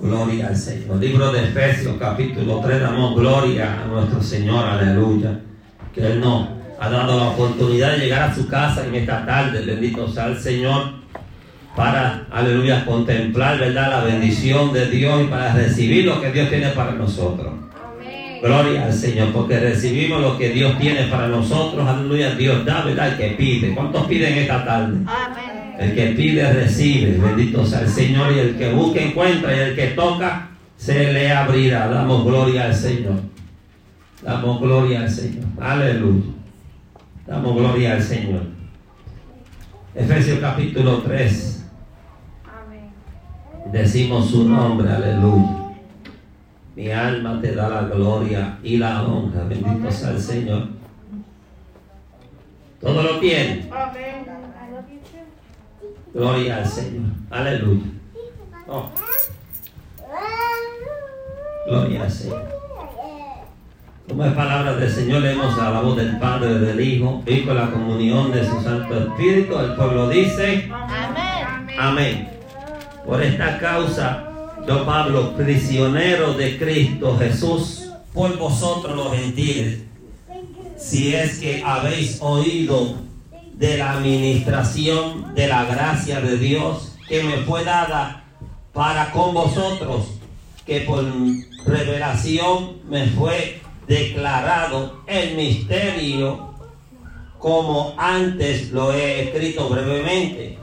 Gloria al Señor. Libro de Efesios, capítulo 3, damos gloria a nuestro Señor, aleluya. Que Él nos ha dado la oportunidad de llegar a su casa en esta tarde. Bendito sea el Señor para, aleluya, contemplar, ¿verdad? La bendición de Dios y para recibir lo que Dios tiene para nosotros. Gloria al Señor, porque recibimos lo que Dios tiene para nosotros. Aleluya, Dios da, ¿verdad? El que pide. ¿Cuántos piden esta tarde? Amén. El que pide recibe, bendito sea el Señor, y el que busca encuentra, y el que toca se le abrirá. Damos gloria al Señor. Damos gloria al Señor. Aleluya. Damos gloria al Señor. Efesios capítulo 3. Decimos su nombre, aleluya. Mi alma te da la gloria y la honra. Bendito sea el Señor. Todo lo tiene. Amén. Gloria al Señor. Aleluya. Oh. Gloria al Señor. Como es palabra del Señor, leemos a la voz del Padre, del Hijo y con la comunión de su Santo Espíritu. El pueblo dice, Amén. amén. Por esta causa, yo Pablo, prisionero de Cristo Jesús, por vosotros los gentiles, si es que habéis oído de la administración de la gracia de Dios que me fue dada para con vosotros, que por revelación me fue declarado el misterio como antes lo he escrito brevemente,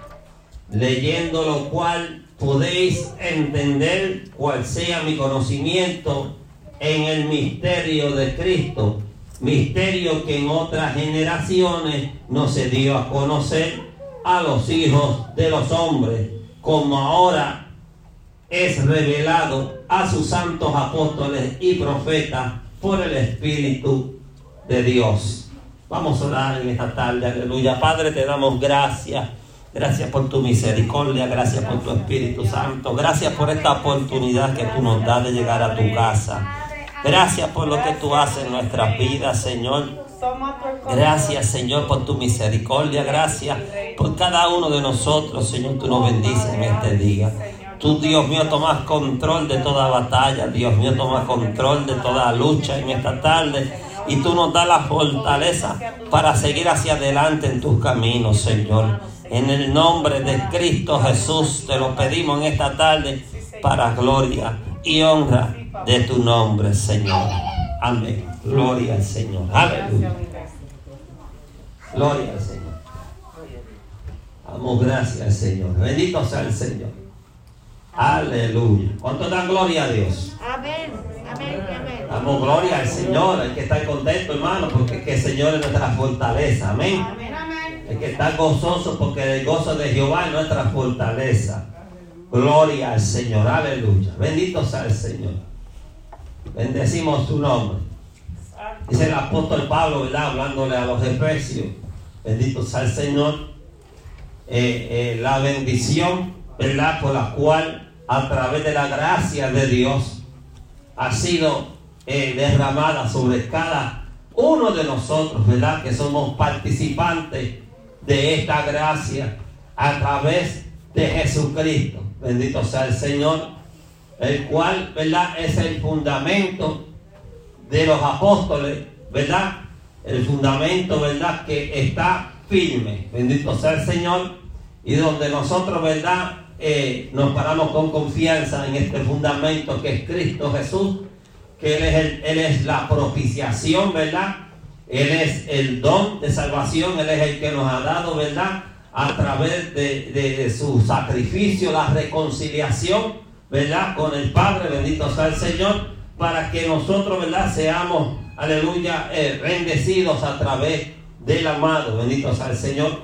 leyendo lo cual podéis entender cuál sea mi conocimiento en el misterio de Cristo misterio que en otras generaciones no se dio a conocer a los hijos de los hombres, como ahora es revelado a sus santos apóstoles y profetas por el Espíritu de Dios. Vamos a orar en esta tarde, aleluya. Padre, te damos gracias. Gracias por tu misericordia, gracias por tu Espíritu Santo, gracias por esta oportunidad que tú nos das de llegar a tu casa. Gracias por lo que tú haces en nuestras vidas, Señor. Gracias, Señor, por tu misericordia. Gracias por cada uno de nosotros, Señor. Tú nos bendices en este día. Tú, Dios mío, tomas control de toda batalla. Dios mío, tomas control de toda lucha en esta tarde. Y tú nos das la fortaleza para seguir hacia adelante en tus caminos, Señor. En el nombre de Cristo Jesús te lo pedimos en esta tarde para gloria y honra de tu nombre, Señor. Amén. Gloria al Señor. Aleluya. Gloria al Señor. Damos gracias al Señor. Bendito sea el Señor. Aleluya. ¿Cuánto dan gloria a Dios? Amén. Amén. Amén. Damos gloria al Señor. Hay que estar contento, hermano, porque que el Señor es nuestra fortaleza. Amén. Hay que estar gozoso porque el gozo de Jehová es nuestra fortaleza. Gloria al Señor. Aleluya. Bendito sea el Señor. Bendecimos su nombre. Dice el apóstol Pablo, ¿verdad? Hablándole a los efesios. Bendito sea el Señor. Eh, eh, la bendición, ¿verdad? Por la cual, a través de la gracia de Dios, ha sido eh, derramada sobre cada uno de nosotros, ¿verdad? Que somos participantes de esta gracia a través de Jesucristo. Bendito sea el Señor el cual, ¿verdad? Es el fundamento de los apóstoles, ¿verdad? El fundamento, ¿verdad? Que está firme, bendito sea el Señor, y donde nosotros, ¿verdad? Eh, nos paramos con confianza en este fundamento que es Cristo Jesús, que Él es, el, él es la propiciación, ¿verdad? Él es el don de salvación, Él es el que nos ha dado, ¿verdad? A través de, de, su sacrificio, la reconciliación ¿verdad? Con el Padre, bendito sea el Señor, para que nosotros, ¿verdad? Seamos, aleluya, eh, bendecidos a través del amado, bendito sea el Señor.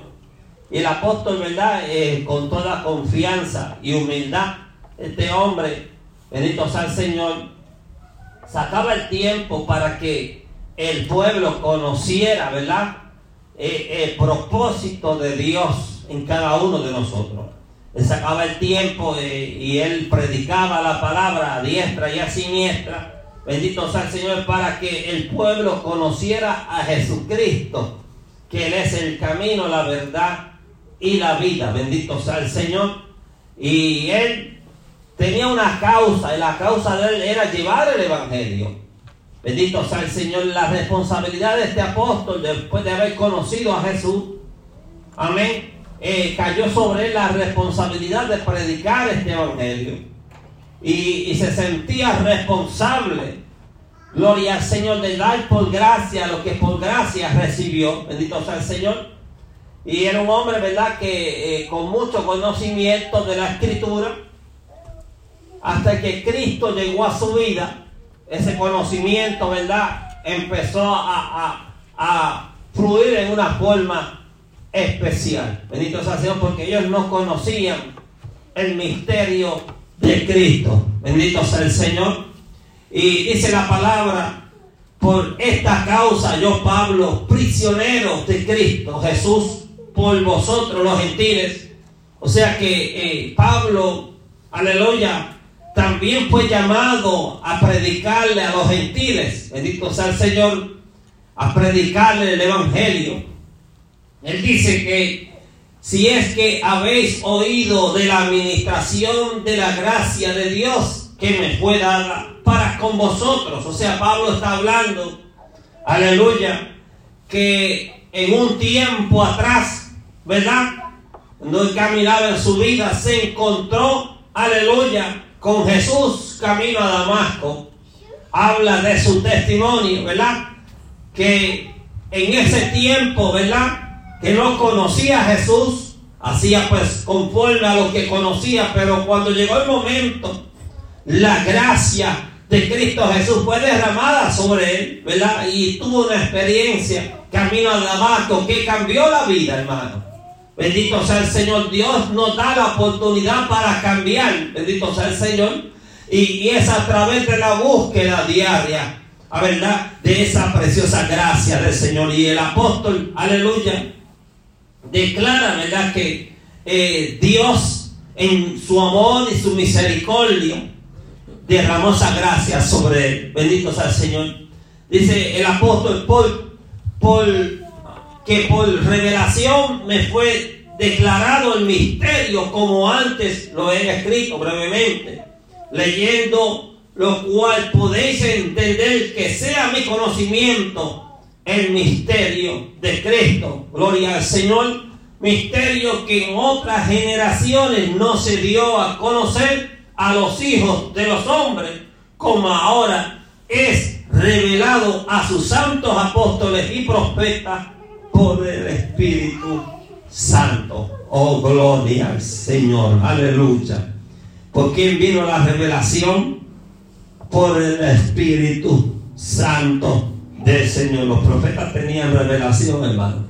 Y el apóstol, ¿verdad? Eh, con toda confianza y humildad, este hombre, bendito sea el Señor, sacaba el tiempo para que el pueblo conociera, ¿verdad? Eh, el propósito de Dios en cada uno de nosotros. Él sacaba el tiempo eh, y él predicaba la palabra a diestra y a siniestra. Bendito sea el Señor para que el pueblo conociera a Jesucristo, que Él es el camino, la verdad y la vida. Bendito sea el Señor. Y Él tenía una causa y la causa de él era llevar el Evangelio. Bendito sea el Señor, la responsabilidad de este apóstol después de haber conocido a Jesús, amén, eh, cayó sobre él la responsabilidad de predicar este Evangelio. Y, se sentía responsable, gloria al Señor, de dar por gracia lo que por gracia recibió. Bendito sea el Señor. Y era un hombre, ¿verdad?, que eh, con mucho conocimiento de la escritura, hasta que Cristo llegó a su vida, ese conocimiento, ¿verdad?, empezó a, a, a fluir en una forma especial. Bendito sea Señor, porque ellos no conocían el misterio de Cristo. Bendito sea el Señor. Y dice la palabra, por esta causa yo, Pablo, prisionero de Cristo Jesús, por vosotros los gentiles. O sea que eh, Pablo, aleluya, también fue llamado a predicarle a los gentiles. Bendito sea el Señor, a predicarle el Evangelio. Él dice que si es que habéis oído de la administración de la gracia de Dios que me fue dada para con vosotros. O sea, Pablo está hablando, aleluya, que en un tiempo atrás, ¿verdad? Cuando él caminaba en su vida, se encontró, aleluya, con Jesús camino a Damasco. Habla de su testimonio, ¿verdad? Que en ese tiempo, ¿verdad? Que no conocía a Jesús, hacía pues conforme a lo que conocía, pero cuando llegó el momento, la gracia de Cristo Jesús fue derramada sobre él, ¿verdad? Y tuvo una experiencia camino a Damasco que cambió la vida, hermano. Bendito sea el Señor. Dios nos da la oportunidad para cambiar. Bendito sea el Señor. Y, y es a través de la búsqueda diaria, a verdad, de esa preciosa gracia del Señor. Y el apóstol, aleluya, declara, ¿verdad?, que eh, Dios en su amor y su misericordia derramó esa gracia sobre él. Bendito sea el Señor. Dice el apóstol, por, por, que por revelación me fue declarado el misterio como antes lo he escrito brevemente, leyendo lo cual podéis entender que sea mi conocimiento el misterio de Cristo. Gloria al Señor. Misterio que en otras generaciones no se dio a conocer a los hijos de los hombres, como ahora es revelado a sus santos apóstoles y profetas por el Espíritu Santo. Oh, gloria al Señor. Aleluya. ¿Por quién vino la revelación? Por el Espíritu Santo del Señor. Los profetas tenían revelación, hermano.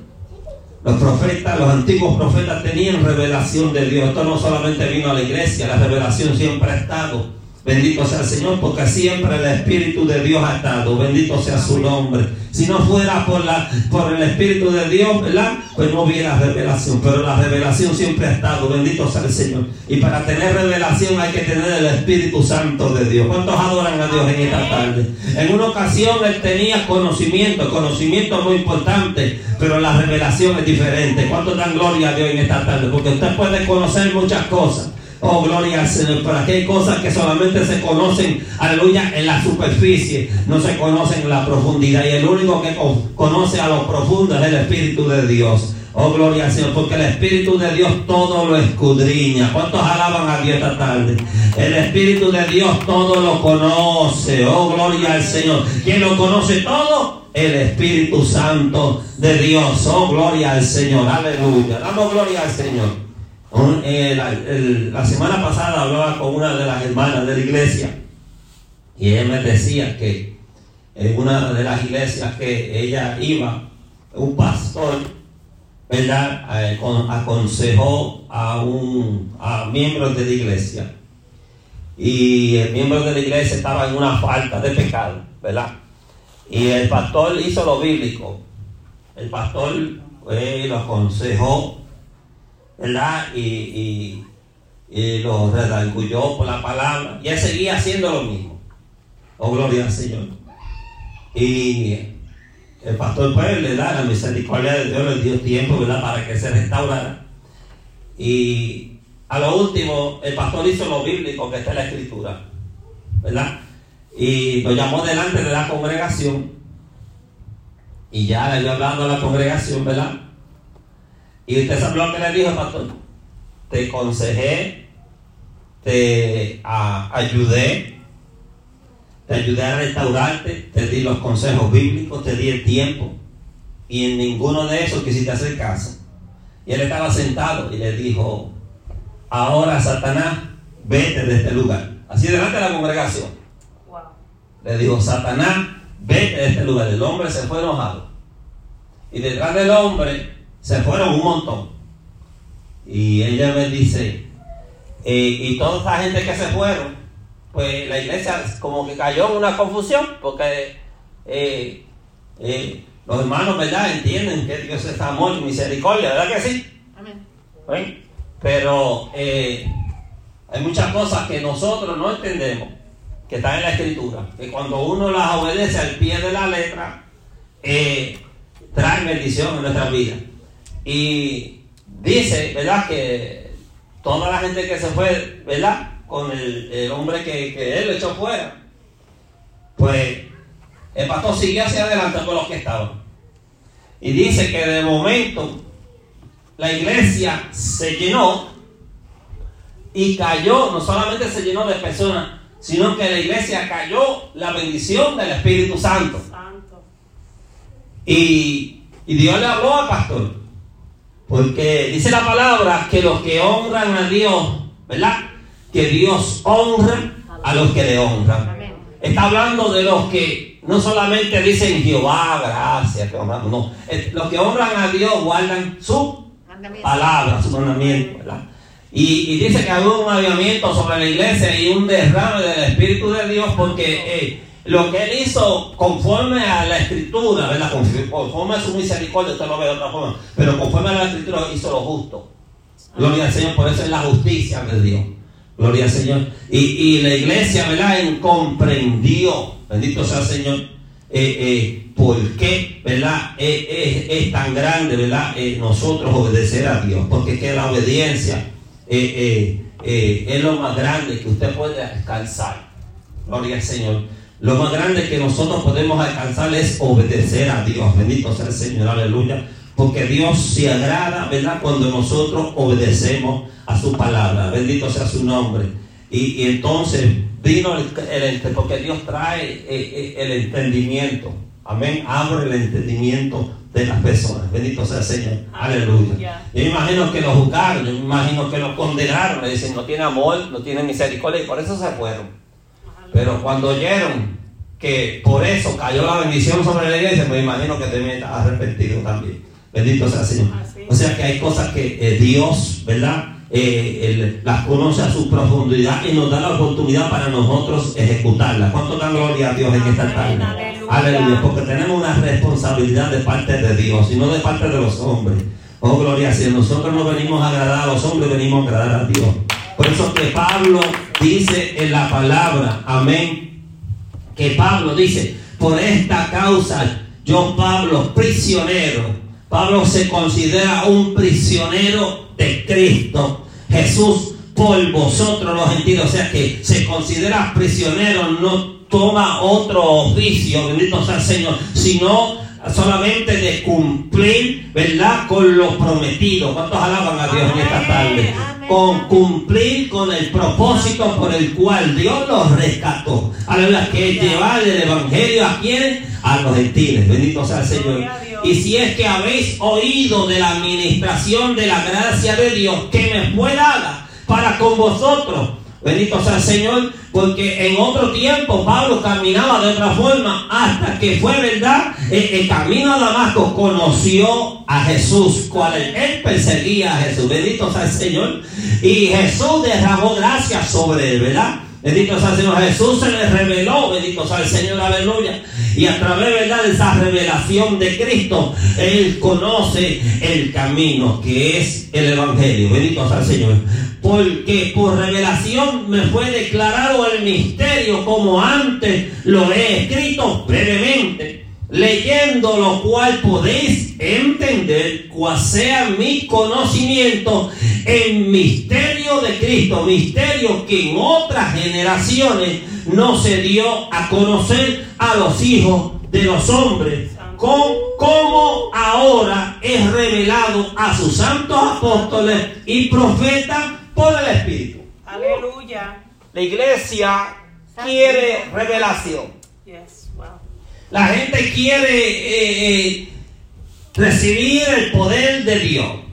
Los profetas, los antiguos profetas tenían revelación de Dios. Esto no solamente vino a la iglesia, la revelación siempre ha estado. Bendito sea el Señor, porque siempre el Espíritu de Dios ha estado. Bendito sea su nombre. Si no fuera por, la, por el Espíritu de Dios, ¿verdad? Pues no hubiera revelación. Pero la revelación siempre ha estado. Bendito sea el Señor. Y para tener revelación hay que tener el Espíritu Santo de Dios. ¿Cuántos adoran a Dios en esta tarde? En una ocasión él tenía conocimiento. Conocimiento muy importante. Pero la revelación es diferente. ¿Cuántos dan gloria a Dios en esta tarde? Porque usted puede conocer muchas cosas. Oh, gloria al Señor. Pero aquí hay cosas que solamente se conocen, aleluya, en la superficie. No se conocen en la profundidad. Y el único que conoce a lo profundo es el Espíritu de Dios. Oh, gloria al Señor, porque el Espíritu de Dios todo lo escudriña. ¿Cuántos alaban a Dios esta tarde? El Espíritu de Dios todo lo conoce. Oh, gloria al Señor. ¿Quién lo conoce todo? El Espíritu Santo de Dios. Oh, gloria al Señor. Aleluya. Damos gloria al Señor. Eh, la, semana pasada hablaba con una de las hermanas de la iglesia y ella me decía que en una de las iglesias que ella iba, un pastor, ¿verdad? Eh, aconsejó a un a miembros de la iglesia y el miembro de la iglesia estaba en una falta de pecado, ¿verdad? Y el pastor hizo lo bíblico. El pastor eh, lo aconsejó ¿verdad? Y, y, y lo redarguyó por la palabra. Y él seguía haciendo lo mismo. Oh, gloria al Señor. Y el pastor pues le da la misericordia de Dios, le dio tiempo, ¿verdad? Para que se restaurara. Y a lo último, el pastor hizo lo bíblico que está en la escritura, ¿verdad? Y lo llamó delante de la congregación. Y ya le dio hablando a la congregación, ¿verdad? Y usted sabe lo que le dijo, pastor. Te aconsejé, te ayudé, te ayudé a restaurarte, te di los consejos bíblicos, te di el tiempo. Y en ninguno de esos quisiste hacer caso. Y él estaba sentado y le dijo, ahora Satanás, vete de este lugar. Así delante de la congregación. Le dijo, Satanás, vete de este lugar. El hombre se fue enojado. Y detrás del hombre se fueron un montón. Y ella me dice, eh, y toda esa gente que se fueron, pues la iglesia como que cayó en una confusión, porque eh, eh, los hermanos, ¿verdad? Entienden que Dios es amor y misericordia, ¿verdad que sí? Amén. Pero hay muchas cosas que nosotros no entendemos, que están en la escritura, que cuando uno las obedece al pie de la letra, trae bendición en nuestra vida. Y dice, ¿verdad? Que toda la gente que se fue, ¿verdad? Con el, hombre que, que, él echó fuera, pues el pastor siguió hacia adelante con los que estaban. Y dice que de momento la iglesia se llenó y cayó, no solamente se llenó de personas, sino que la iglesia cayó la bendición del Espíritu Santo. Santo. Y, y Dios le habló al pastor. Porque dice la palabra que los que honran a Dios, ¿verdad? Que Dios honra a los que le honran. Está hablando de los que no solamente dicen Jehová, gracias, que honramos, no. Los que honran a Dios guardan su palabra, su mandamiento, ¿verdad? Y, dice que hay un avivamiento sobre la iglesia y un derrame del Espíritu de Dios porque eh, lo que él hizo conforme a la escritura, ¿verdad? Conforme a su misericordia, usted lo ve de otra forma, pero conforme a la escritura hizo lo justo. Gloria al Señor, por eso es la justicia de Dios. Gloria al Señor. Y, la iglesia, ¿verdad? comprendió, bendito sea el Señor, eh, eh, por qué, ¿verdad? Eh, es, tan grande, ¿verdad? nosotros obedecer a Dios, porque que la obediencia es lo más grande que usted puede alcanzar. Gloria al Señor. Lo más grande que nosotros podemos alcanzar es obedecer a Dios. Bendito sea el Señor, aleluya. Porque Dios se agrada, ¿verdad? Cuando nosotros obedecemos a su palabra. Bendito sea su nombre. Y, entonces vino el, porque Dios trae eh, eh, el, entendimiento. Amén. Abre el entendimiento de las personas. Bendito sea el Señor. Aleluya. Yo me imagino que lo juzgaron, yo me imagino que lo condenaron. Le dicen, no tiene amor, no tiene misericordia y por eso se fueron. Pero cuando oyeron que por eso cayó la bendición sobre la iglesia, me imagino que también está arrepentido también. Bendito sea el Señor. O sea que hay cosas que eh, Dios, ¿verdad? Eh, las conoce a su profundidad y nos da la oportunidad para nosotros ejecutarlas. ¿Cuánto dan gloria a Dios en esta tarde? Aleluya. Porque tenemos una responsabilidad de parte de Dios y no de parte de los hombres. Oh, gloria a Dios. Nosotros no venimos a agradar a los hombres, venimos a agradar a Dios. Por eso que Pablo dice en la palabra, amén, que Pablo dice, por esta causa, yo Pablo, prisionero, Pablo se considera un prisionero de Cristo, Jesús por vosotros los gentiles, o sea que se considera prisionero, no toma otro oficio, bendito sea el Señor, sino solamente de cumplir, ¿verdad? Con lo prometido. ¿Cuántos alaban a Dios en esta tarde? Con cumplir con el propósito por el cual Dios los rescató. Aleluya, que llevar el evangelio a quienes? A los gentiles. Bendito sea el Señor. Y si es que habéis oído de la administración de la gracia de Dios que me fue dada para con vosotros Bendito sea el Señor, porque en otro tiempo Pablo caminaba de otra forma hasta que fue verdad. El, camino a Damasco conoció a Jesús, cual él perseguía a Jesús. Bendito sea el Señor. Y Jesús derramó gracia sobre él, ¿verdad? Bendito sea el Señor. Jesús se le reveló, bendito sea el Señor, aleluya. Y a través ¿verdad? de esa revelación de Cristo, Él conoce el camino que es el Evangelio. Bendito sea el Señor. Porque por revelación me fue declarado el misterio como antes lo he escrito brevemente. Leyendo lo cual podéis entender cuál sea mi conocimiento en misterio misterio de Cristo, misterio que en otras generaciones no se dio a conocer a los hijos de los hombres, con como ahora es revelado a sus santos apóstoles y profetas por el Espíritu. Aleluya. La iglesia quiere revelación. Yes. Wow. La gente quiere eh, eh, recibir el poder de Dios.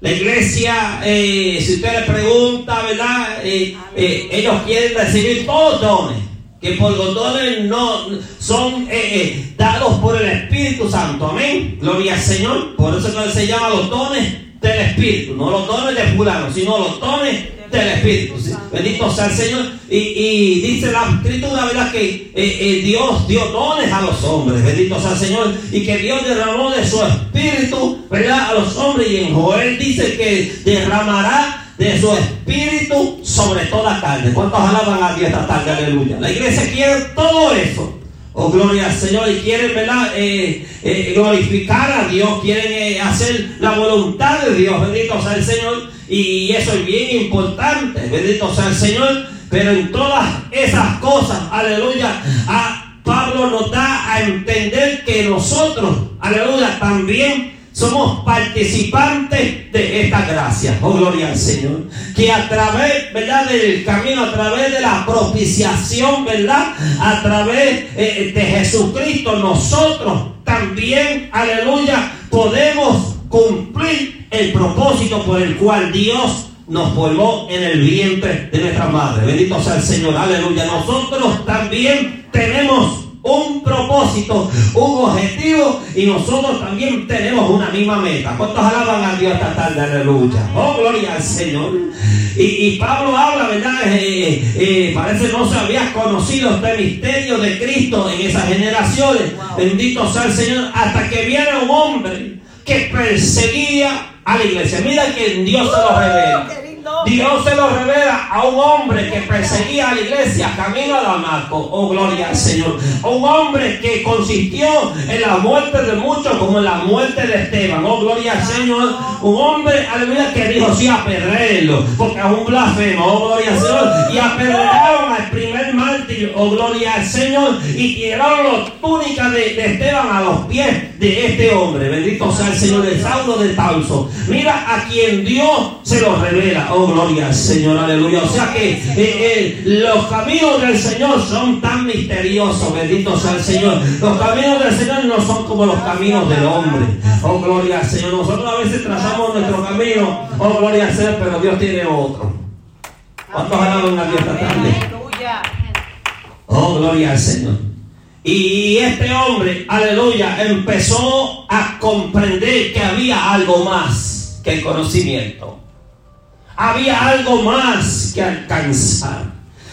La iglesia, eh, si usted le pregunta, ¿verdad? Eh, eh, ellos quieren recibir todos dones, que por los dones no son eh, eh, dados por el Espíritu Santo. Amén. Gloria al Señor. Por eso que se llama los dones del Espíritu, no los dones de fulano, sino los dones del Espíritu. ¿sí? Bendito sea el Señor. Y, y dice la Escritura, ¿verdad? Que eh, eh, Dios dio dones a los hombres. Bendito sea el Señor. Y que Dios derramó de su Espíritu, ¿verdad? A los hombres. Y en Joel dice que derramará de su Espíritu sobre toda carne. ¿Cuántos alaban a Dios esta tarde? Aleluya. La iglesia quiere todo eso. Oh, gloria al Señor. Y quieren, ¿verdad? Eh, eh, glorificar a Dios. Quieren eh, hacer la voluntad de Dios. Bendito sea el Señor. Y eso es bien importante. Bendito sea el Señor. Pero en todas esas cosas, aleluya, a Pablo nos da a entender que nosotros, aleluya, también somos participantes de esta gracia. Oh, gloria al Señor. Que a través, ¿verdad? Del camino, a través de la propiciación, ¿verdad? A través eh, de Jesucristo, nosotros también, aleluya, podemos cumplir el propósito por el cual Dios nos formó en el vientre de nuestra madre. Bendito sea el Señor, aleluya. Nosotros también tenemos un propósito, un objetivo y nosotros también tenemos una misma meta. ¿Cuántos alaban a Dios esta tarde? Aleluya. Oh, gloria al Señor. Y, y Pablo habla, ¿verdad? Eh, eh, parece no se había conocido este misterio de Cristo en esas generaciones. Bendito sea el Señor. Hasta que viene un hombre que perseguía a la iglesia. Mira que Dios se lo revela. Dios se lo revela a un hombre que perseguía a la iglesia camino a Damasco. Oh, gloria al Señor. Un hombre que consistió en la muerte de muchos como en la muerte de Esteban. Oh, gloria al Señor. Un hombre, aleluya, que dijo sí apedrearlo. Porque es un blasfemo. Oh, gloria al Señor. Y apedrearon al primer mártir. Oh, gloria al Señor. Y tiraron las túnicas de, de Esteban a los pies de este hombre. Bendito sea el Señor, el Saulo de Tarso. Mira a quien Dios se lo revela. Oh, gloria al Señor, aleluya. O sea que eh, eh, los caminos del Señor son tan misteriosos. Bendito sea el Señor. Los caminos del Señor no son como los caminos del hombre. Oh, gloria al Señor. Nosotros a veces trazamos nuestro camino. Oh, gloria al Señor, pero Dios tiene otro. ¿Cuántos alaban a Dios esta tarde? Oh, gloria al Señor. Y este hombre, aleluya, empezó a comprender que había algo más que el conocimiento. Había algo más que alcanzar.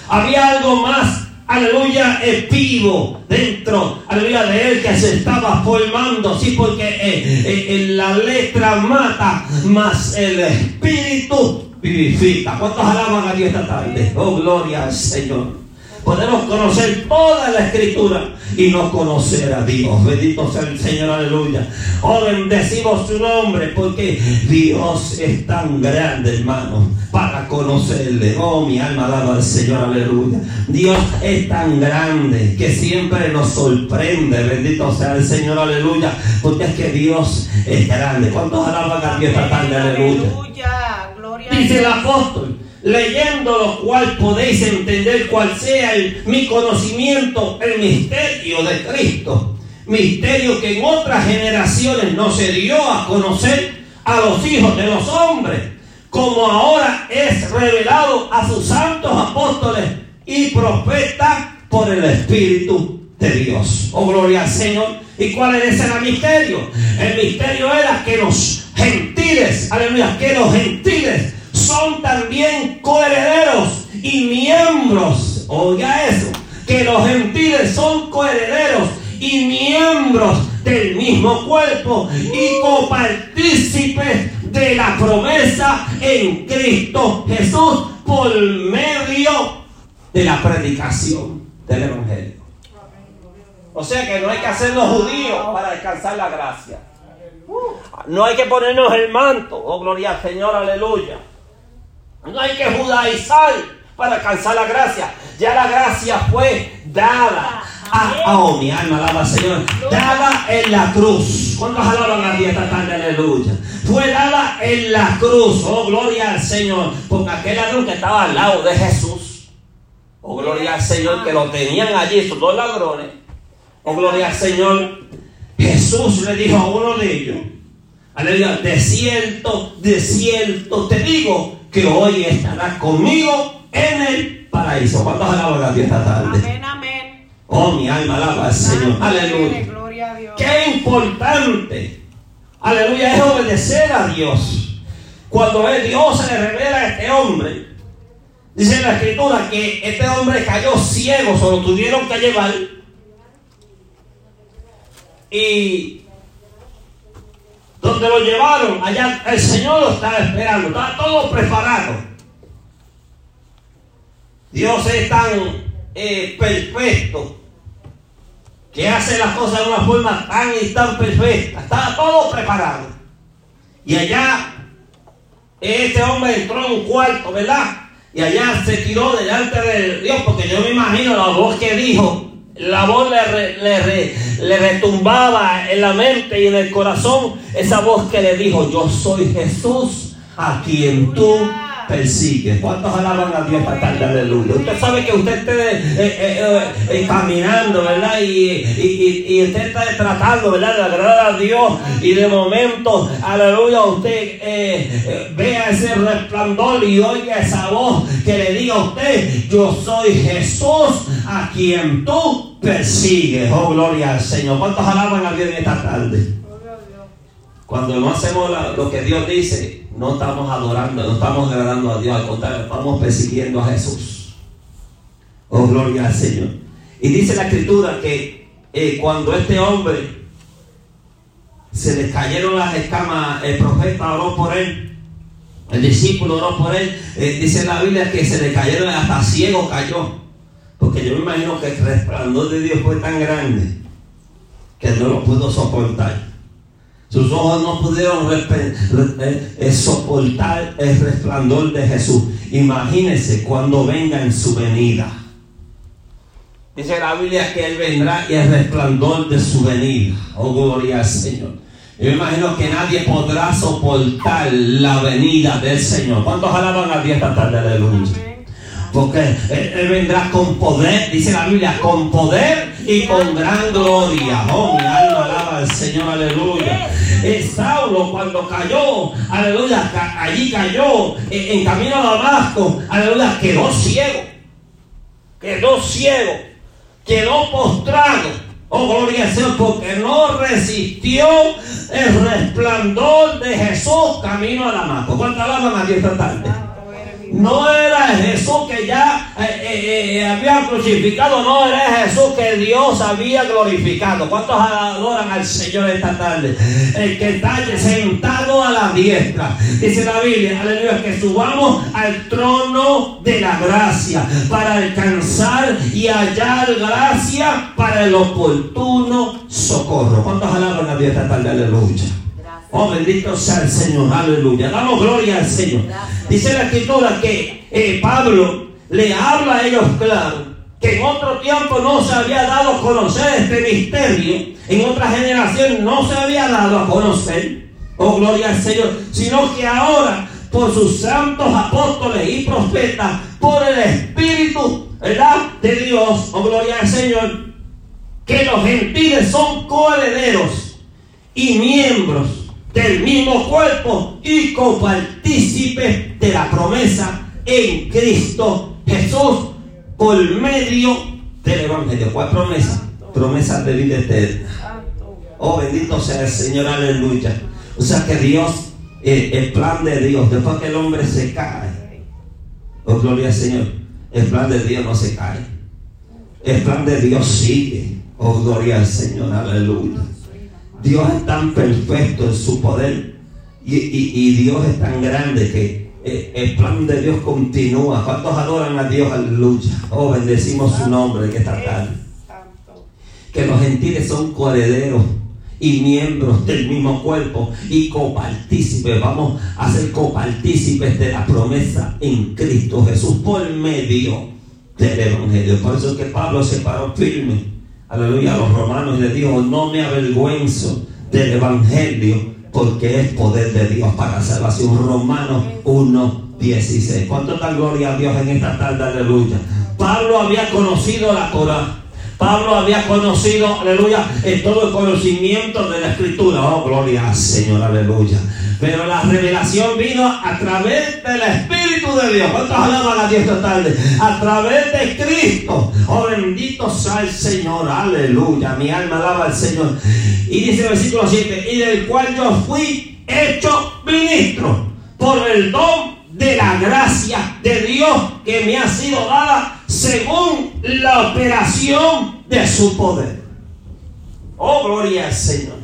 Había algo más, aleluya, vivo dentro, aleluya, de él que se estaba formando. Sí, porque eh, eh, eh, la letra mata, más el espíritu vivifica. ¿Cuántos alaban a Dios esta tarde? Oh, gloria al Señor. Podemos conocer toda la escritura y no conocer a Dios. Bendito sea el Señor, aleluya. Oh, bendecimos su nombre porque Dios es tan grande, hermano, para conocerle. Oh, mi alma alaba al Señor, aleluya. Dios es tan grande que siempre nos sorprende. Bendito sea el Señor, aleluya. Porque es que Dios es grande. ¿Cuántos alaban a Dios esta tarde, aleluya? Dice el apóstol, leyendo lo cual podéis entender cuál sea el, mi conocimiento, el misterio de Cristo. Misterio que en otras generaciones no se dio a conocer a los hijos de los hombres, como ahora es revelado a sus santos apóstoles y profetas por el Espíritu de Dios. Oh, gloria al Señor. ¿Y cuál era ese misterio? El misterio era que los gentiles, aleluya, que los gentiles son también coherederos y miembros. Oiga eso, que los gentiles son coherederos y miembros del mismo cuerpo y copartícipes de la promesa en Cristo Jesús por medio de la predicación del Evangelio. O sea que no hay que hacernos judíos para alcanzar la gracia. No hay que ponernos el manto. Oh, gloria al Señor, aleluya. No hay que judaizar para alcanzar la gracia. Ya la gracia fue dada. Ah, oh, mi alma alaba al Señor. Dada en la cruz. ¿Cuántos alaban a Dios esta tarde? Aleluya. Fue dada en la cruz. Oh, gloria al Señor. Porque aquel ladrón que estaba al lado de Jesús. Oh, gloria al Señor que lo tenían allí, esos dos ladrones. Oh, gloria al Señor. Jesús le dijo a uno de ellos. Aleluya. De cierto, de cierto te digo que hoy estarás conmigo en el paraíso. ¿Cuántos alaban a Dios esta tarde? Amén, amén. Oh, mi alma alaba al Señor. Aleluya. Gloria a Dios. Qué importante. Aleluya es obedecer a Dios. Cuando el Dios se le revela a este hombre, dice en la escritura que este hombre cayó ciego, se lo tuvieron que llevar. Y donde lo llevaron, allá el Señor lo estaba esperando, estaba todo preparado. Dios es tan eh, perfecto que hace las cosas de una forma tan y tan perfecta. Estaba todo preparado. Y allá este hombre entró en un cuarto, ¿verdad? Y allá se tiró delante de Dios, porque yo me imagino la voz que dijo, la voz le, le, le retumbaba en la mente y en el corazón, esa voz que le dijo, yo soy Jesús a quien tú persigues. ¿Cuántos alaban a Dios esta tarde? Aleluya. Usted sabe que usted esté eh, eh, eh, caminando, ¿verdad? Y, usted está tratando, ¿verdad? De agradar a Dios. Y de momento, aleluya, usted vea ese resplandor y oiga esa voz que le diga a usted, yo soy Jesús a quien tú persigues. Oh, gloria al Señor. ¿Cuántos alaban a Dios en esta tarde? Cuando no hacemos lo que Dios dice, no estamos adorando, no estamos agradando a Dios, al contrario, estamos persiguiendo a Jesús. Oh, gloria al Señor. Y dice la escritura que eh, cuando este hombre se le cayeron las escamas, el profeta oró por él, el discípulo oró por él, eh, dice la Biblia que se le cayeron, hasta ciego cayó. Porque yo me imagino que el resplandor de Dios fue tan grande que no lo pudo soportar. Sus ojos no pudieron eh, eh, soportar el resplandor de Jesús. Imagínense cuando venga en su venida. Dice la Biblia que Él vendrá y el resplandor de su venida. Oh, gloria al Señor. Yo imagino que nadie podrá soportar la venida del Señor. ¿Cuántos alaban a Dios esta tarde? Aleluya. Porque él, él vendrá con poder, dice la Biblia, con poder y con gran gloria. Oh, mi alma alaba al Señor, aleluya. Saulo cuando cayó, aleluya, allí cayó en camino a Damasco, aleluya, quedó ciego. Quedó ciego, quedó postrado. Oh, gloria al Señor, porque no resistió el resplandor de Jesús camino a Damasco. ¿Cuánto alaban a esta tarde? No era Jesús que ya eh, eh, eh, había crucificado, no era Jesús que Dios había glorificado. ¿Cuántos adoran al Señor esta tarde? El que está sentado a la diestra. Dice la Biblia, aleluya, que subamos al trono de la gracia para alcanzar y hallar gracia para el oportuno socorro. ¿Cuántos alaban a Dios esta tarde? Aleluya. Oh, bendito sea el Señor, aleluya. Damos gloria al Señor. Dice la escritura que eh, Pablo le habla a ellos claro que en otro tiempo no se había dado a conocer este misterio, en otra generación no se había dado a conocer, oh gloria al Señor, sino que ahora por sus santos apóstoles y profetas, por el Espíritu, ¿verdad? De Dios, oh gloria al Señor, que los gentiles son coherederos y miembros del mismo cuerpo y copartícipes de la promesa en Cristo Jesús por medio del Evangelio. ¿Cuál promesa? Promesa de vida eterna. Oh, bendito sea el Señor, aleluya. O sea que Dios, eh, el plan de Dios, después que el hombre se cae, oh gloria al Señor, el plan de Dios no se cae. El plan de Dios sigue. Oh, gloria al Señor, aleluya. Dios es tan perfecto en su poder y, y- y Dios es tan grande que eh, el plan de Dios continúa. ¿Cuántos adoran a Dios? Aleluya. Oh, bendecimos su nombre que está tarde que los gentiles son coherederos y miembros del mismo cuerpo y copartícipes. Vamos a ser copartícipes de la promesa en Cristo Jesús por medio del Evangelio. Por eso es que Pablo se paró firme, aleluya, los romanos le dijo, no me avergüenzo del Evangelio porque es poder de Dios para salvación. Romanos 1, 16. ¿Cuánto tal gloria a Dios en esta tarde? Aleluya. Pablo había conocido la Torah. Pablo había conocido, aleluya, en todo el conocimiento de la escritura. Oh, gloria al Señor, aleluya. Pero la revelación vino a través del Espíritu de Dios. ¿Cuántos alaban a Dios esta tarde? A través de Cristo. Oh, bendito sea el Señor, aleluya. Mi alma alaba al Señor. Y dice el versículo 7, y del cual yo fui hecho ministro por el don de la gracia de Dios que me ha sido dada según la operación de su poder. Oh, gloria al Señor.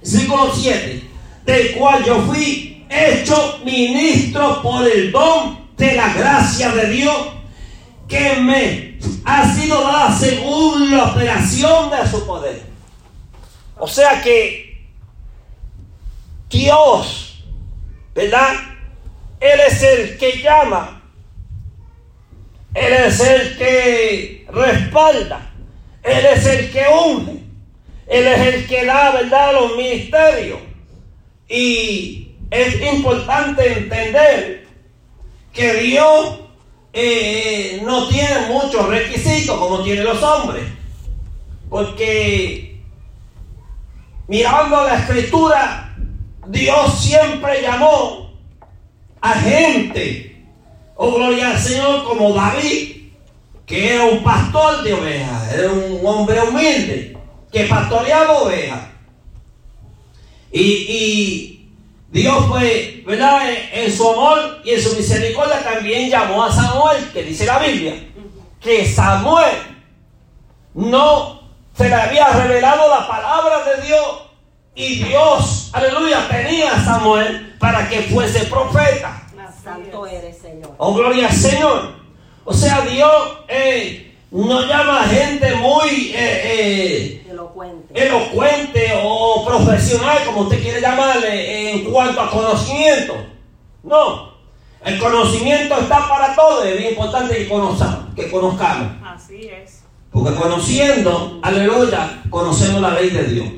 Versículo 7. Del cual yo fui hecho ministro por el don de la gracia de Dios que me ha sido dada según la operación de su poder. O sea que Dios, ¿verdad? Él es el que llama. Él es el que respalda. Él es el que unge. Él es el que da, ¿verdad?, los ministerios. Y es importante entender que Dios eh, no tiene muchos requisitos como tienen los hombres. Porque mirando la escritura, Dios siempre llamó a gente, oh gloria al Señor, como David, que era un pastor de ovejas, era un hombre humilde, que pastoreaba ovejas. Y, Dios fue, ¿verdad? En, en su amor y en su misericordia también llamó a Samuel, que dice la Biblia, que Samuel no se le había revelado la palabra de Dios y Dios, aleluya, tenía a Samuel para que fuese profeta. Santo eres, Señor. Oh, gloria al Señor. O sea, Dios eh, no llama a gente muy eh, eh, Elocuente. elocuente o profesional, como usted quiere llamarle, en cuanto a conocimiento. No. El conocimiento está para todos. Es bien importante que conozcamos. Que conozcamos. Así es. Porque conociendo, aleluya, conocemos la ley de Dios.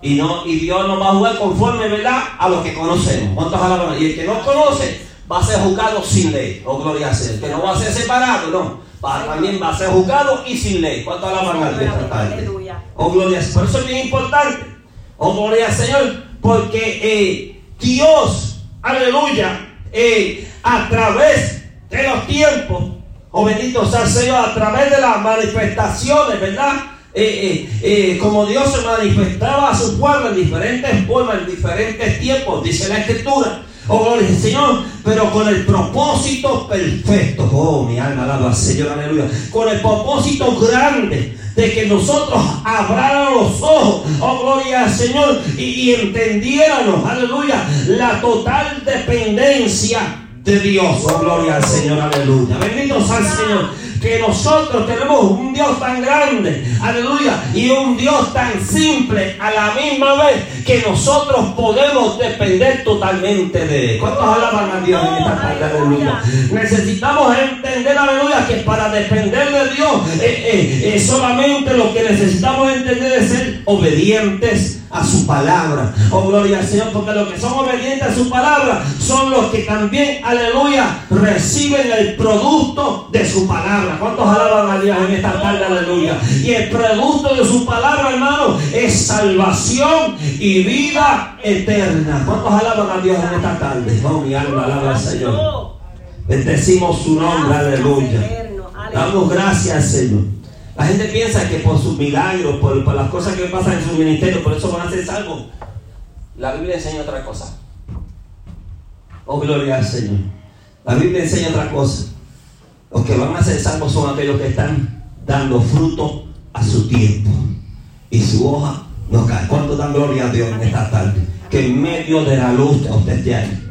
Y, no, y Dios nos va a jugar conforme, ¿verdad? A lo que conocemos. ¿Cuántos alaban? Y el que no conoce va a ser juzgado sin ley. Oh, gloria a Dios. El que no va a ser separado, no. Va- también va a ser juzgado y sin ley. ¿Cuántos alaban a Dios esta tarde? Aleluya. Oh, gloria a Dios. Por eso es bien importante. Oh, gloria al Señor. Porque eh, Dios, aleluya, eh, a través de los tiempos, oh bendito sea el Señor, a través de las manifestaciones, ¿verdad? Eh, eh, eh, como Dios se manifestaba a su pueblo en diferentes formas, en diferentes tiempos, dice la Escritura. Oh, gloria al Señor, pero con el propósito perfecto. Oh, mi alma alaba al Señor, aleluya. Con el propósito grande de que nosotros abráramos los ojos, oh gloria al Señor, y, y entendiéramos, aleluya, la total dependencia de Dios, oh gloria al Señor, aleluya. Bendito sea el Señor. Que nosotros tenemos un Dios tan grande, aleluya, y un Dios tan simple a la misma vez que nosotros podemos depender totalmente de Él. ¿Cuántos alaban a Dios en esta tarde, aleluya? Necesitamos entender, aleluya, que para depender de Dios, eh, eh, eh, solamente lo que necesitamos entender es ser obedientes a su palabra. Oh, gloria al Señor, porque los que son obedientes a su palabra son los que también, aleluya, reciben el producto de su palabra. ¿Cuántos alaban a Dios en esta tarde, aleluya? Y el producto de su palabra, hermano, es salvación y vida eterna. ¿Cuántos alaban a Dios en esta tarde? Oh, mi alma alaba al Señor. Bendecimos su nombre, aleluya. Damos gracias Señor. La gente piensa que por sus milagros, por, las cosas que pasan en su ministerio, por eso van a ser salvos. La Biblia enseña otra cosa. Oh, gloria al Señor. La Biblia enseña otra cosa. Los que van a ser salvos son aquellos que están dando fruto a su tiempo. Y su hoja no cae. ¿Cuánto dan gloria a Dios en esta tarde? Que en medio de la lucha usted esté ahí.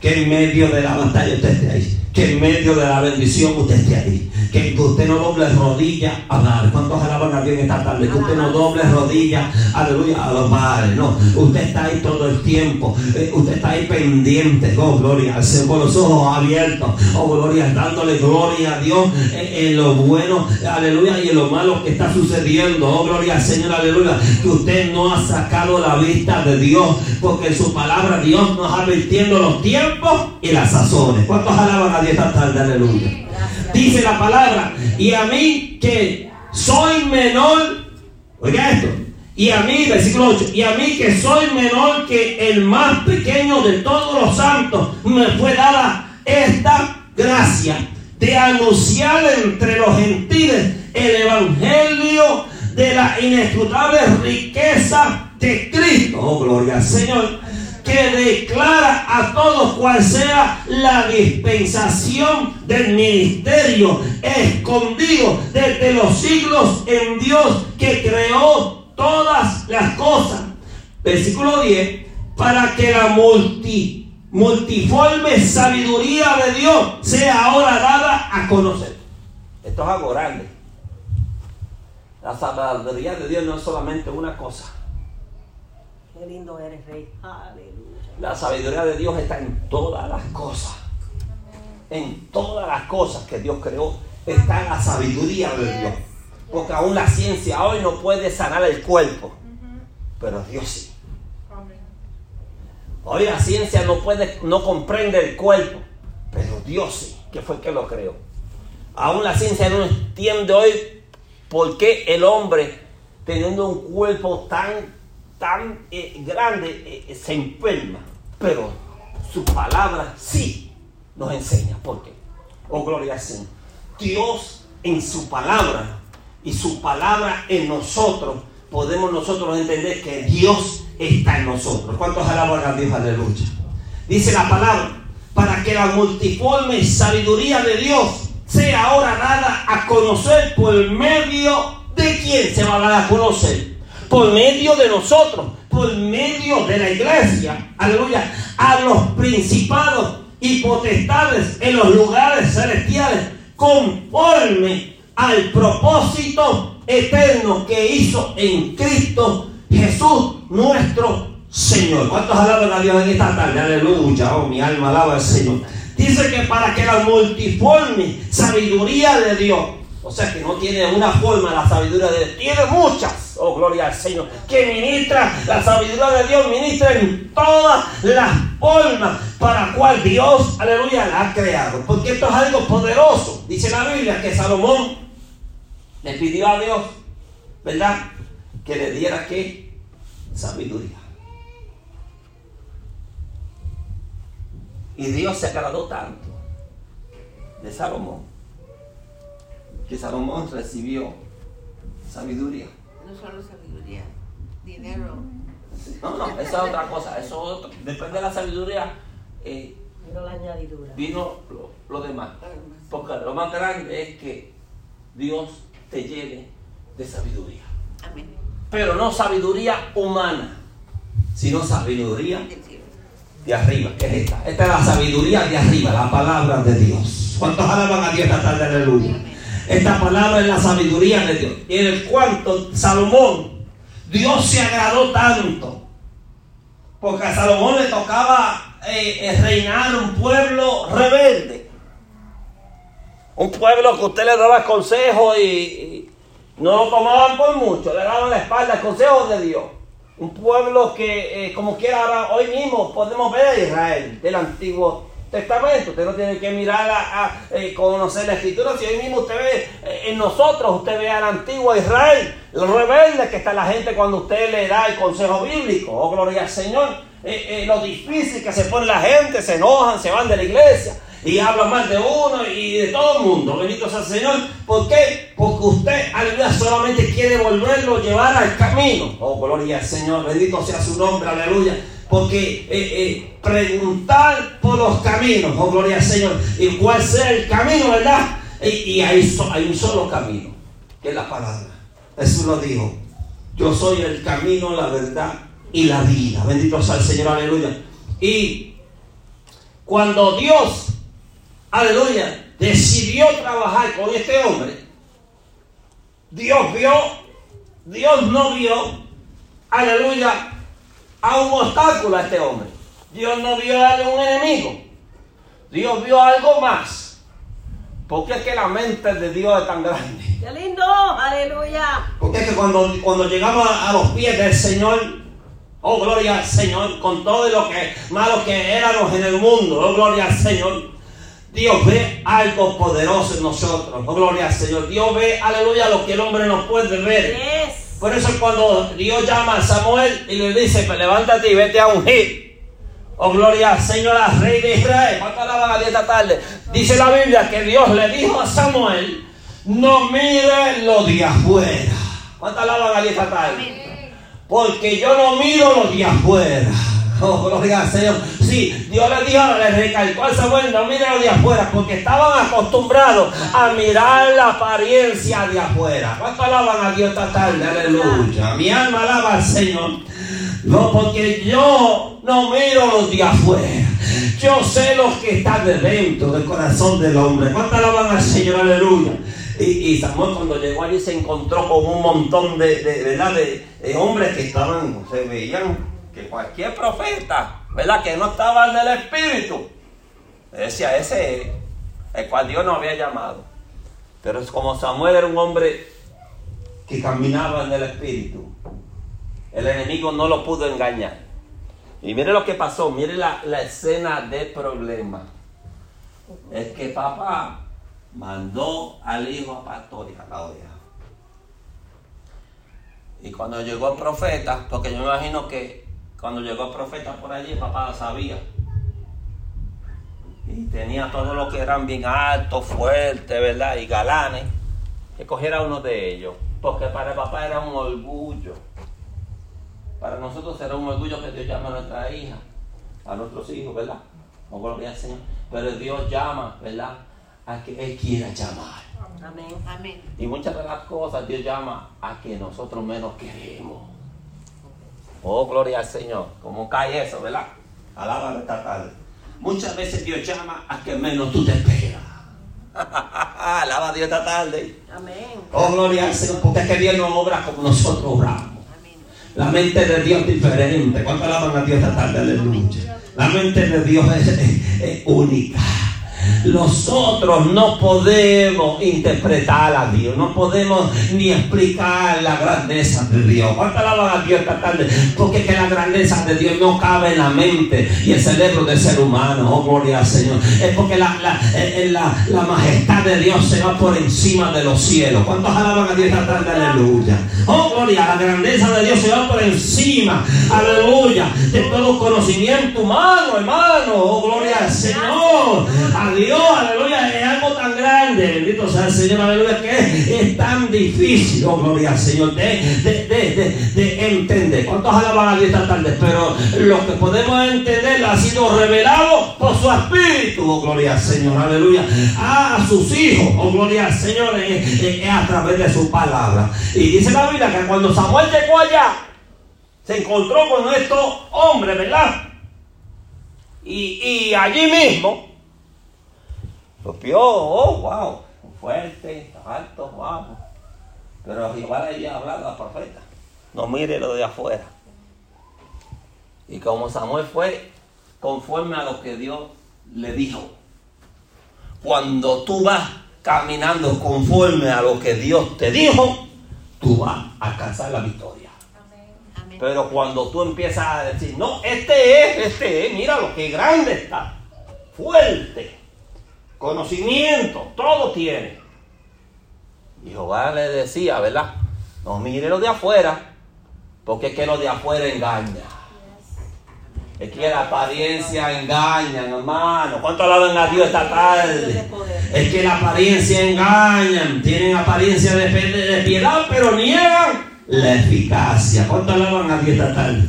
Que en medio de la batalla usted esté ahí. Que en medio de la bendición usted esté ahí. Que usted no doble rodillas a dar. ¿Cuántos alaban a Dios en esta tarde? Que usted no doble rodillas, aleluya, a los padres. No, usted está ahí todo el tiempo. Eh, usted está ahí pendiente. Oh, gloria al Señor, con los ojos abiertos. Oh, gloria, dándole gloria a Dios en, en lo bueno, aleluya, y en lo malo que está sucediendo. Oh, gloria al Señor, aleluya. Que usted no ha sacado la vista de Dios. Porque en su palabra Dios nos advirtiendo los tiempos y las sazones. ¿Cuántos alaban a Dios esta tarde? Aleluya. Dice la palabra, y a mí que soy menor, oiga esto, y a mí, versículo 8, y a mí que soy menor que el más pequeño de todos los santos, me fue dada esta gracia de anunciar entre los gentiles el evangelio de la inescrutable riqueza de Cristo. Oh, gloria al Señor que declara a todos cual sea la dispensación del ministerio escondido desde los siglos en Dios que creó todas las cosas. Versículo 10, para que la multi, multiforme sabiduría de Dios sea ahora dada a conocer. Esto es algo grande. La sabiduría de Dios no es solamente una cosa. Qué lindo eres, Rey. Aleluya. La sabiduría de Dios está en todas las cosas. En todas las cosas que Dios creó está la sabiduría de Dios. Porque aún la ciencia hoy no puede sanar el cuerpo. Pero Dios sí. Hoy la ciencia no puede, no comprende el cuerpo. Pero Dios sí, que fue el que lo creó. Aún la ciencia no entiende hoy por qué el hombre, teniendo un cuerpo tan, tan eh, grande, eh, se enferma. Pero su palabra sí nos enseña. ¿Por qué? Oh, gloria al Señor. Dios en su palabra y su palabra en nosotros, podemos nosotros entender que Dios está en nosotros. ¿Cuántos alaban a Dios? Aleluya. Dice la palabra, para que la multiforme sabiduría de Dios sea ahora dada a conocer por medio de quién se va a dar a conocer. Por medio de nosotros, por medio de la iglesia, aleluya, a los principados y potestades en los lugares celestiales, conforme al propósito eterno que hizo en Cristo Jesús nuestro Señor. ¿Cuántos alaban a Dios en esta tarde? Aleluya, oh mi alma alaba al Señor. Dice que para que la multiforme sabiduría de Dios, o sea que no tiene una forma la sabiduría de Dios, tiene muchas, oh gloria al Señor, que ministra la sabiduría de Dios, ministra en todas las formas para cual Dios, aleluya, la ha creado. Porque esto es algo poderoso. Dice la Biblia que Salomón le pidió a Dios, ¿verdad? Que le diera qué? Sabiduría. Y Dios se agradó tanto de Salomón que Salomón recibió sabiduría. No solo sabiduría, dinero. No, no, esa es otra cosa. Eso es otro. Después de la sabiduría eh, Vino la añadidura. vino lo, lo demás. Porque lo más grande es que Dios te llene de sabiduría. Amén. Pero no sabiduría humana, sino sabiduría de arriba. ¿Qué es esta? Esta es la sabiduría de arriba, la palabra de Dios. ¿Cuántos alaban a Dios esta tarde? Aleluya. Esta palabra es la sabiduría de Dios. Y en el cuanto Salomón, Dios se agradó tanto. Porque a Salomón le tocaba eh, eh, reinar un pueblo rebelde. Un pueblo que usted le daba consejos y, y no lo tomaban por mucho, le daban la espalda al consejo de Dios. Un pueblo que, eh, como quiera, ahora, hoy mismo podemos ver a Israel del Antiguo Testamento. Usted no tiene que mirar a, a, eh, conocer la Escritura. Si hoy mismo usted ve eh, en nosotros, usted ve al antiguo Israel, los rebeldes que está la gente cuando usted le da el consejo bíblico. Oh, gloria al Señor. Eh, eh, lo difícil que se pone la gente, se enojan, se van de la iglesia y hablan mal de uno y de todo el mundo. Bendito sea el Señor. ¿Por qué? Porque usted, aleluya, solamente quiere volverlo llevar al camino. Oh, gloria al Señor. Bendito sea su nombre, aleluya. Porque eh, eh, preguntar por los caminos, oh, gloria al Señor. Y cuál sea el camino, ¿verdad? Y, y hay, hay un solo camino, que es la palabra. Jesús lo dijo. Yo soy el camino, la verdad y la vida. Bendito sea el Señor, aleluya. Y cuando Dios aleluya, decidió trabajar con este hombre, Dios vio, Dios no vio, aleluya, a un obstáculo a este hombre. Dios no vio a un enemigo. Dios vio algo más. Porque es que la mente de Dios es tan grande. ¡Qué lindo! ¡Aleluya! Porque es que cuando, cuando llegamos a, a los pies del Señor, oh gloria al Señor, con todo lo que malo que éramos en el mundo, oh gloria al Señor. Dios ve algo poderoso en nosotros, oh gloria al Señor. Dios ve, aleluya, lo que el hombre no puede ver. Yes. Por eso cuando Dios llama a Samuel y le dice, pues levántate y vete a ungir. Oh, gloria al Señor, al Rey de Israel. ¿Cuánto alaban a Dios esta tarde? Dice la Biblia que Dios le dijo a Samuel, no mire lo de afuera. ¿Cuánto alaban a Dios esta tarde? Porque yo no miro lo de afuera. Oh, gloria al Señor. Sí, Dios le dijo, le recalcó a Samuel, no mire lo de afuera, porque estaban acostumbrados a mirar la apariencia de afuera. ¿Cuánto alaban a Dios esta tarde? Aleluya. Mi alma alaba al Señor. No, porque yo no miro los de afuera. Yo sé los que están de dentro del corazón del hombre. ¿Cuánto alaban al Señor? Aleluya. Y, Samuel cuando llegó allí se encontró con un montón de, de, de, de hombres que estaban, se veían cualquier profeta, ¿verdad? Que no estaba en el Espíritu. Decía, ese es el cual Dios no había llamado. Pero es como Samuel era un hombre que caminaba en el Espíritu. El enemigo no lo pudo engañar. Y mire lo que pasó, mire la, la escena de problema. Es que papá mandó al hijo a pastorear la oveja. Y cuando llegó el profeta, porque yo me imagino que cuando llegó el profeta por allí, papá sabía. Y tenía todo lo que eran bien altos, fuertes, ¿verdad? Y galanes. Que cogiera uno de ellos. Porque para el papá era un orgullo. Para nosotros era un orgullo que Dios llama a nuestra hija, a nuestros hijos, ¿verdad? No gloria al Señor. Pero Dios llama, ¿verdad? A que Él quiera llamar. Amén. Amén. Y muchas de las cosas Dios llama a que nosotros menos queremos. Oh, gloria al Señor. ¿Cómo cae eso, verdad? Alábalo esta tarde. Muchas veces Dios llama a que menos tú te esperas. Alaba a Dios esta tarde. Amén. Oh, gloria al Señor. Porque es que Dios no obra como nosotros obramos. Amén. La mente de Dios es diferente. ¿Cuánto alaban a Dios esta tarde? Aleluya. La mente de Dios es, es- es única. Nosotros no podemos interpretar a Dios, no podemos ni explicar la grandeza de Dios. ¿Cuánto alaban a Dios esta tarde? Porque que la grandeza de Dios no cabe en la mente y el cerebro del ser humano. Oh, gloria al Señor. Es porque la, eh, eh, la- la majestad de Dios se va por encima de los cielos. ¿Cuántos alaban a Dios esta tarde? Aleluya. Oh, gloria, la grandeza de Dios se va por encima. Aleluya. De todo conocimiento humano, hermano. Oh, gloria al Señor. A Dios, aleluya. Es algo tan grande. Bendito sea el Señor, aleluya. Que es tan difícil, oh, gloria al Señor, de, de, de, de, de entender. ¿Cuántos alaban a Dios esta tarde? Pero lo que podemos entender ha sido revelado por su espíritu, oh, gloria al Señor, aleluya. A, sus hijos, oh, gloria al Señor, es a través de su palabra. Y dice la Biblia que cuando Samuel llegó allá, se encontró con estos hombres, ¿verdad? Y, y allí mismo, los vio, oh, wow, fuerte, alto, guapo. Pero igual le había hablado al profeta. No mire lo de afuera. Y como Samuel fue conforme a lo que Dios le dijo. Cuando tú vas caminando conforme a lo que Dios te dijo, tú vas a alcanzar la victoria. Amén. Pero cuando tú empiezas a decir, no, este es, este es, mira lo que grande está, fuerte, conocimiento, todo tiene. Y Jehová le decía, ¿verdad? No mire lo de afuera, porque es que lo de afuera engaña. Es que la apariencia engaña, hermano. ¿Cuánto alaban a Dios esta tarde? Es que la apariencia engañan, tienen apariencia de, de piedad, pero niegan la eficacia. ¿Cuánto alaban a Dios esta tarde?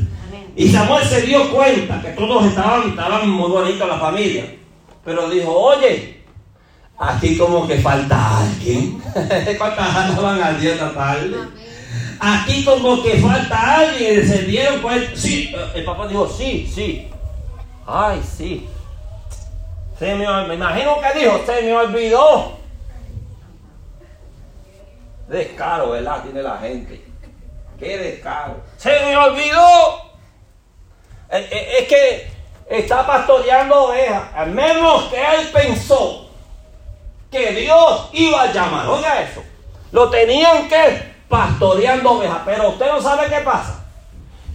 Y Samuel se dio cuenta que todos estaban, estaban muy bonitos la familia. Pero dijo, oye, aquí como que falta alguien. ¿Cuántas alaban a Dios esta tarde? Aquí como que falta alguien. Se dieron cuenta. Sí, eh, el papá dijo, sí, sí. Ay, sí. Se me, imagino que dijo, se me olvidó. Descaro, ¿verdad? Tiene la gente. Qué descaro. Se me olvidó. Eh, eh, Es que está pastoreando ovejas. Al menos que él pensó que Dios iba a llamar. Oiga eso. Lo tenían que pastoreando ovejas. Pero usted no sabe qué pasa.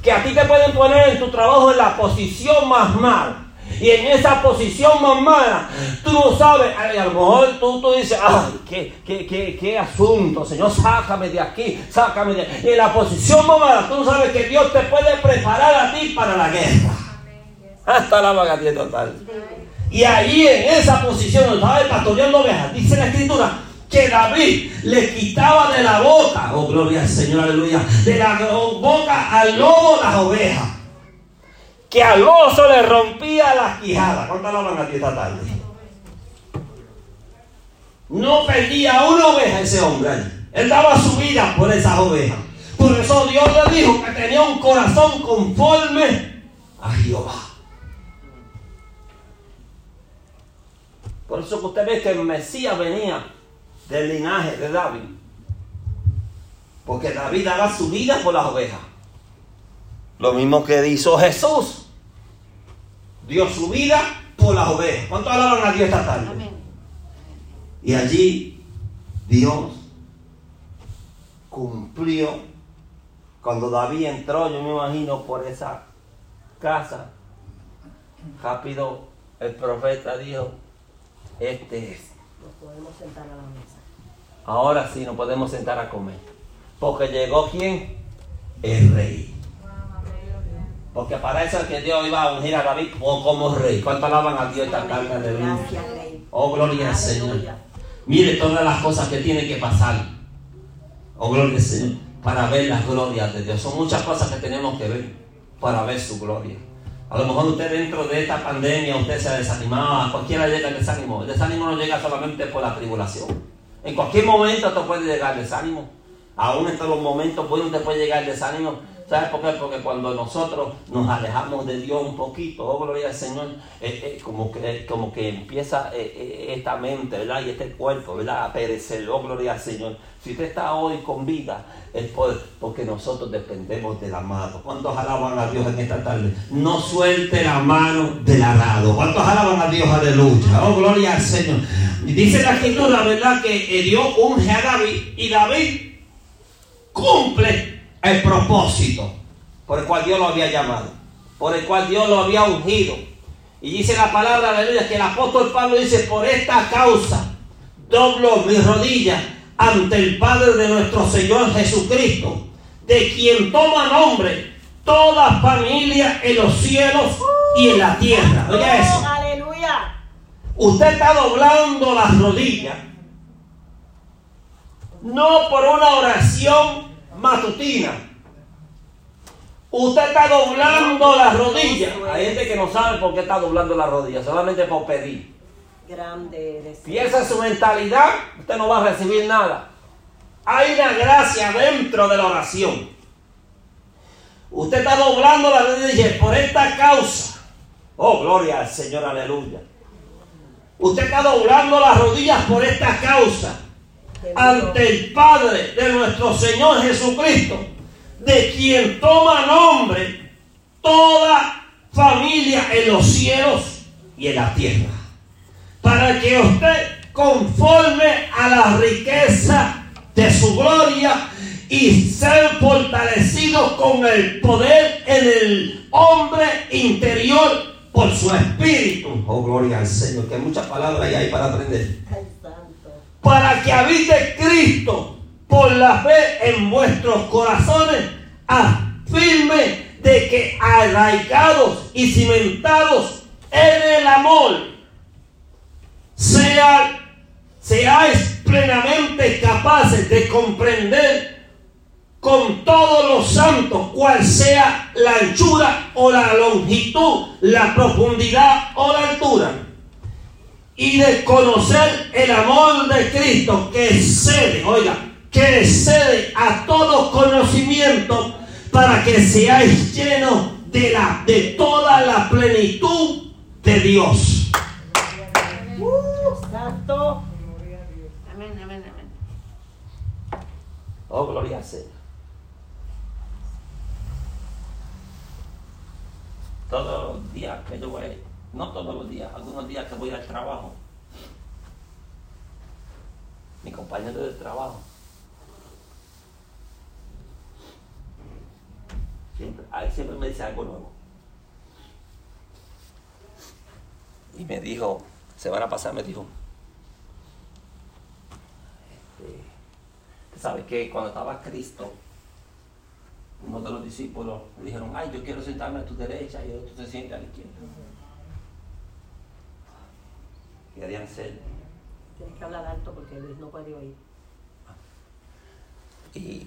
Que a ti te pueden poner en tu trabajo en la posición más mala. Y en esa posición más mala, tú no sabes, a lo mejor tú, tú dices, ay, qué, qué, qué, qué asunto, Señor, sácame de aquí, sácame de aquí. Y en la posición más mala, tú no sabes que Dios te puede preparar a ti para la guerra. Hasta la vagatía total. Y ahí en esa posición estaba el pastoreando ovejas, dice la escritura que David le quitaba de la boca, oh gloria al Señor, aleluya, de la boca al lobo las ovejas. Que al oso le rompía la quijada. ¿Cuántas alaban a ti esta tarde? No perdía una oveja ese hombre. Él daba su vida por esas ovejas. Por eso Dios le dijo que tenía un corazón conforme a Jehová. Por eso que usted ve que el Mesías venía del linaje de David. Porque David daba su vida por las ovejas. Lo mismo que hizo Jesús. Dio su vida por las ovejas. ¿Cuánto alaban a Dios esta tarde? Amén. Y allí Dios cumplió. Cuando David entró, yo me imagino, por esa casa, rápido el profeta dijo, este es. Nos podemos sentar a la mesa. Ahora sí nos podemos sentar a comer. Porque llegó quién? El rey. Porque para eso es que Dios iba a ungir a David como rey. ¿Cuánto alaban a Dios esta? Aleluya. Gracias, Rey. Oh, gloria al Señor. Mire todas las cosas que tienen que pasar. Oh, gloria al Señor. Para ver las glorias de Dios. Son muchas cosas que tenemos que ver para ver su gloria. A lo mejor usted dentro de esta pandemia usted se ha desanimado. A cualquiera llega el desánimo. El desánimo no llega solamente por la tribulación. En cualquier momento te puede llegar el desánimo. Aún en todos los momentos buenos te puede llegar el desánimo. ¿Sabes por qué? Porque cuando nosotros nos alejamos de Dios un poquito, oh gloria al Señor, eh, eh, como, que, como que empieza eh, esta mente, ¿verdad? Y este cuerpo, ¿verdad? A perecer, oh gloria al Señor. Si usted está hoy con vida, es por- porque nosotros dependemos del amado. ¿Cuántos alaban a Dios en esta tarde? No suelte la mano del arado. ¿Cuántos alaban a Dios? Aleluya. Oh, gloria al Señor. Y dice la escritura, ¿verdad? Que Dios unge a David y David cumple el propósito por el cual Dios lo había llamado, por el cual Dios lo había ungido. Y dice la palabra, aleluya, que el apóstol Pablo dice, por esta causa doblo mis rodillas ante el Padre de nuestro Señor Jesucristo, de quien toma nombre toda familia en los cielos y en la tierra. Oiga eso. Aleluya. Usted está doblando las rodillas. No por una oración matutina. Usted está doblando las rodillas. Hay gente que no sabe por qué está doblando las rodillas, solamente por pedir. Grande. Si esa es su mentalidad, usted no va a recibir nada. Hay una gracia dentro de la oración. Usted está doblando las rodillas y dice, por esta causa. Oh, gloria al Señor, aleluya. Usted está doblando las rodillas por esta causa ante el Padre de nuestro Señor Jesucristo, de quien toma nombre toda familia en los cielos y en la tierra, para que usted conforme a la riqueza de su gloria y ser fortalecido con el poder en el hombre interior por su espíritu. Oh, gloria al Señor, que muchas palabras ahí hay para aprender. Para que habite Cristo por la fe en vuestros corazones, afirme de que arraigados y cimentados en el amor, sea- seáis plenamente capaces de comprender con todos los santos cuál sea la anchura o la longitud, la profundidad o la altura y de conocer el amor de Cristo que excede, oiga, que excede a todo conocimiento para que seáis llenos de la de toda la plenitud de Dios. Santo. Amén, amén, amén. Oh, gloria al Señor. Todos los días que yo voy, no todos los días, algunos días que voy al trabajo, mi compañero de trabajo, siempre, siempre me dice algo nuevo. Y me dijo, semana pasada me dijo, este, ¿sabes que Cuando estaba Cristo, uno de los discípulos dijeron, ay, yo quiero sentarme a tu derecha y otro se siente a la izquierda. Querían ser. Tienes que hablar alto porque Luis no puede oír. Y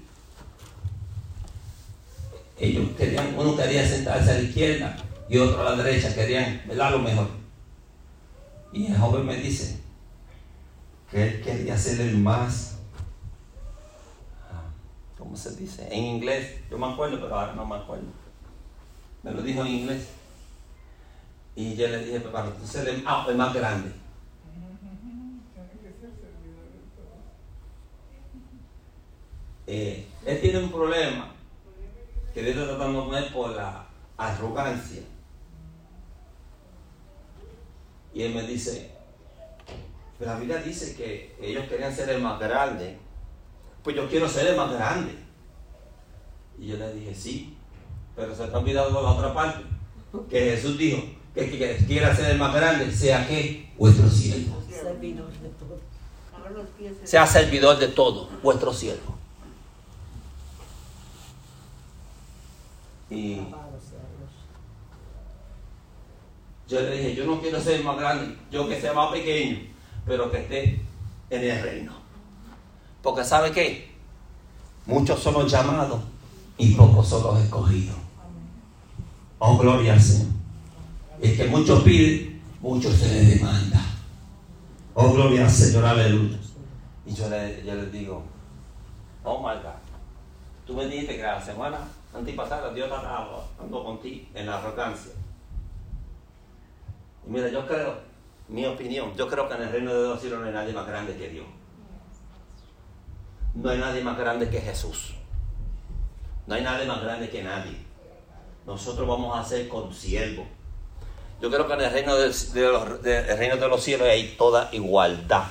ellos querían, uno quería sentarse a la izquierda y otro a la derecha, querían, ¿verdad? Lo mejor. Y el joven me dice que él quería ser el más, ah, ¿cómo se dice? En inglés, yo me acuerdo, pero ahora no me acuerdo. Me lo dijo en inglés. Y yo le dije, para tú ser el, ah, el más grande. Eh, él tiene un problema que Dios está tratando con él por la arrogancia. Y él me dice, pero la Biblia dice que ellos querían ser el más grande. Pues yo quiero ser el más grande. Y yo le dije, sí, pero se está olvidando la otra parte. Que Jesús dijo que, que, que quiera ser el más grande, sea que vuestro siervo. Sea servidor de todo, vuestro siervo. Y yo le dije, yo no quiero ser más grande, yo que sea más pequeño, pero que esté en el reino. Porque ¿sabe qué? Muchos son los llamados y pocos son los escogidos. Oh, gloria al Señor. El que mucho pide, mucho se le demanda. Oh, gloria al Señor, aleluya. Y yo le, yo le digo, oh my tú me dijiste que la semana antipasada Dios hablando contigo en la arrogancia. Y mira, yo creo, mi opinión, yo creo que en el reino de los cielos no hay nadie más grande que Dios. No hay nadie más grande que Jesús. No hay nadie más grande que nadie. Nosotros vamos a ser consiervos. Yo creo que en el reino de, los, el reino de los cielos hay toda igualdad.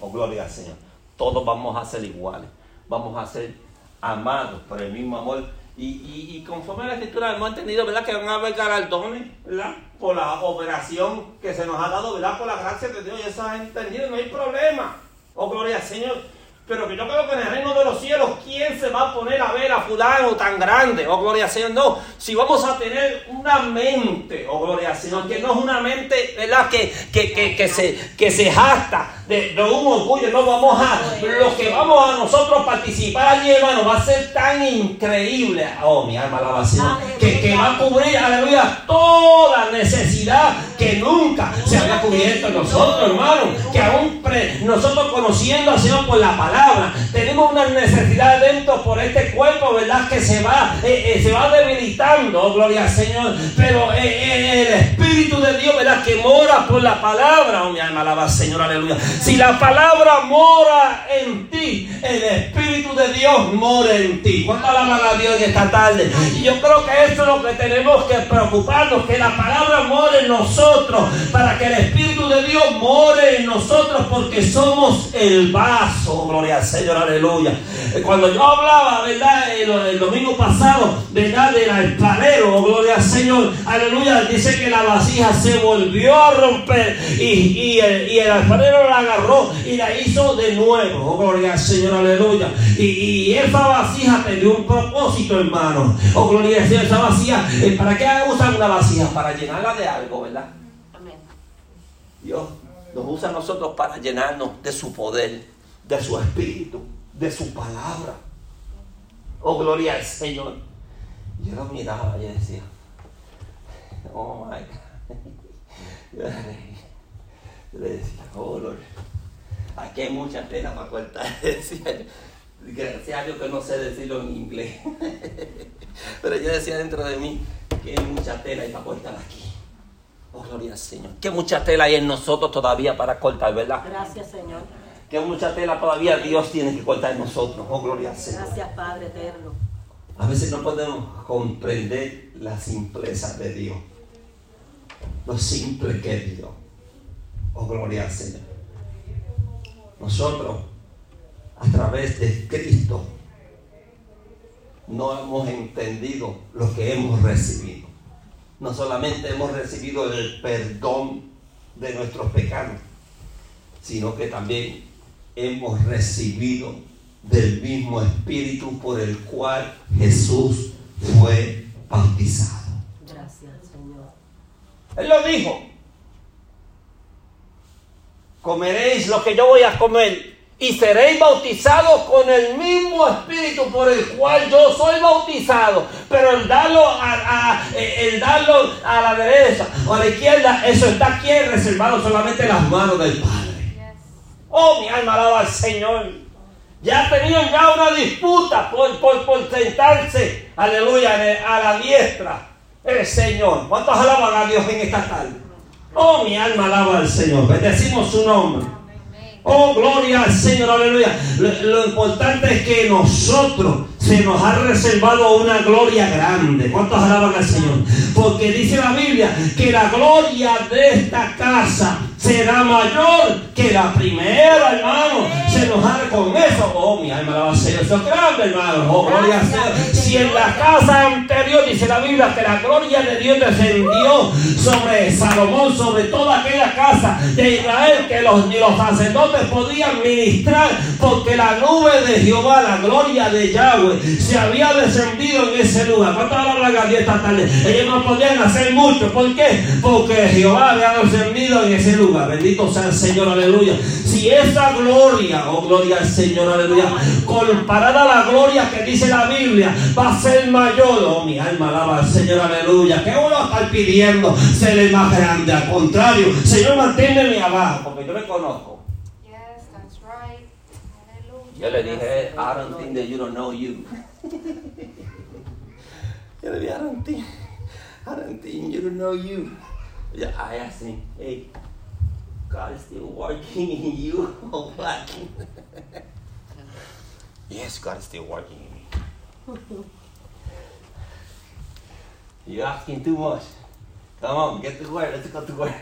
Oh, gloria al Señor. Todos vamos a ser iguales. Vamos a ser amados por el mismo amor. Y, y, y conforme a la escritura hemos entendido, ¿verdad? Que van a haber galardones, ¿verdad? Por la operación que se nos ha dado, ¿verdad? Por la gracia de Dios. Y eso ha entendido, no hay problema. Oh, gloria al Señor. Pero que yo creo que en el reino de los cielos, ¿quién se va a poner a ver a fulano tan grande? Oh, gloria al Señor. No, si vamos a tener una mente, oh, gloria al Señor, que no es una mente, ¿verdad? Que, que, que, que se, que se jacta de, de un orgullo. No vamos a, lo que vamos a nosotros participar allí, hermano, va a ser tan increíble. Oh, mi alma al Señor. Que, que va a cubrir, aleluya, toda necesidad que nunca se había cubierto en nosotros, hermano. Que aún pre- nosotros conociendo al Señor por la palabra, tenemos una necesidad dentro por este cuerpo, ¿verdad? Que se va, eh, eh, se va debilitando, gloria al Señor. Pero eh, eh, el Espíritu de Dios, ¿verdad? Que mora por la palabra, oh, mi alma alaba al Señor, aleluya. Si la palabra mora en ti, el Espíritu de Dios mora en ti. ¿Cuánto alaban a Dios esta tarde? Y yo creo que eso es lo que tenemos que preocuparnos, que la palabra more en nosotros, para que el Espíritu de Dios more en nosotros, porque somos el vaso, gloria al Señor, aleluya. Cuando yo hablaba, ¿verdad? El, domingo pasado, ¿verdad? Del alfarero, oh, gloria al Señor, aleluya, dice que la vasija se volvió a romper y, y el, y el alfarero la agarró y la hizo de nuevo, oh, gloria al Señor, aleluya. Y, y esa vasija tenía un propósito, hermano, oh, gloria al Señor, esa vasija, eh, ¿para qué usan una vasija? Para llenarla de algo, ¿verdad? Amén. Dios nos usa a nosotros para llenarnos de su poder, de su espíritu, de su palabra. Oh, gloria al Señor. Yo lo miraba y decía, oh my God. Le- decía, oh Lord, aquí hay mucha tela para cortar. Decía yo. Gracias a Dios que no sé decirlo en inglés. Pero yo decía dentro de mí que hay mucha tela y para cortar aquí. Oh, gloria al Señor. Que mucha tela hay en nosotros todavía para cortar, ¿verdad? Gracias, Señor. Que mucha tela todavía Dios tiene que cortar en nosotros. Oh, gloria al Señor. Gracias, Padre eterno. A veces no podemos comprender la simpleza de Dios. Lo simple que es Dios. Oh, gloria al Señor. Nosotros, a través de Cristo, no hemos entendido lo que hemos recibido. No solamente hemos recibido el perdón de nuestros pecados, sino que también hemos recibido del mismo Espíritu por el cual Jesús fue bautizado. Gracias, Señor. Él lo dijo. Comeréis lo que yo voy a comer y seréis bautizados con el mismo espíritu por el cual yo soy bautizado. Pero el darlo a, a- el darlo a la derecha o a la izquierda, eso está aquí reservado solamente en las manos del Padre. Oh, mi alma alaba al Señor. Ya tenían ya una disputa por, por, por sentarse, aleluya, a la diestra el Señor. ¿Cuántos alaban a Dios en esta tarde? Oh, mi alma alaba al Señor. Bendecimos su nombre. Oh, gloria al Señor, aleluya. Lo, lo importante es que nosotros se nos ha reservado una gloria grande. ¿Cuántos alaban al Señor? Porque dice la Biblia que la gloria de esta casa será mayor que la primera, hermano. Se nos ha con eso. Oh, mi alma alaba al Señor. Eso es grande, hermano. Oh, gloria Señor. Si en la casa anterior dice la Biblia que la gloria de Dios descendió sobre Salomón, sobre toda aquella casa de Israel, que los, ni los sacerdotes podían ministrar, porque la nube de Jehová, la gloria de Yahweh, se había descendido en ese lugar. ¿Cuánto hablan a Dios esta tarde? Ellos no podían hacer mucho. ¿Por qué? Porque Jehová había descendido en ese lugar. Bendito sea el Señor, aleluya. Si esa gloria, oh gloria al Señor, aleluya, comparada a la gloria que dice la Biblia, va a ser mayor. Oh, mi alma alaba al Señor, aleluya. ¿Qué uno va a estar pidiendo? Ser el más grande. Al contrario, Señor, manténme abajo, porque yo me conozco. Yo le dije, I don't think that you don't know you. Yo le dije, I don't think, I don't think you don't know you. Yeah, I asked him, hey, God is still working in you or what? yes, God is still working in me. You're asking too much. Come on, get to work, let's go to work.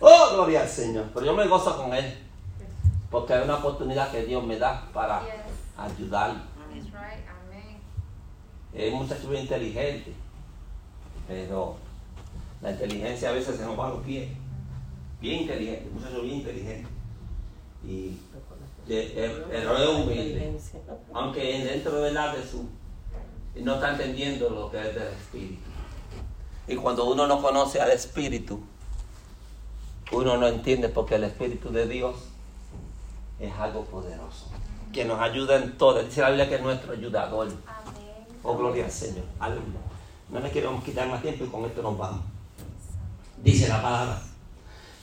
oh, gloria al Señor. Pero yo me gozo con Él. Porque es una oportunidad que Dios me da para Yes. ayudar. That's right. Amen. Es un muchacho bien inteligente. Pero la inteligencia a veces se nos va a los pies. Bien inteligente, un muchacho bien inteligente. Y es humilde. Aunque dentro de la de su no está entendiendo lo que es del espíritu. Y cuando uno no conoce al espíritu, uno no entiende porque el espíritu de Dios es algo poderoso. Que nos ayuda en todo. Dice la Biblia que es nuestro ayudador. Amén. Oh, gloria al Señor. Aleluya. No le queremos quitar más tiempo y con esto nos vamos. Dice la palabra.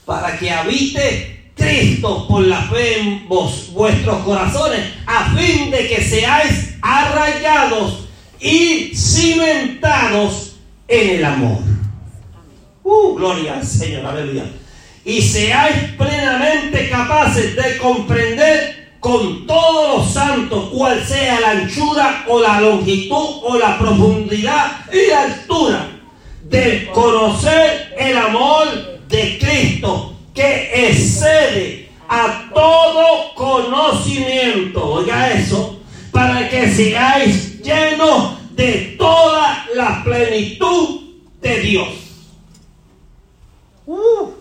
Para que habite Cristo por la fe en vos, vuestros corazones, a fin de que seáis arraigados y cimentados en el amor. Uh, gloria al Señor, aleluya. Y seáis plenamente capaces de comprender con todos los santos cuál sea la anchura o la longitud o la profundidad y la altura de conocer el amor de Cristo que excede a todo conocimiento. Oiga eso, para que seáis llenos de toda la plenitud de Dios. Uh,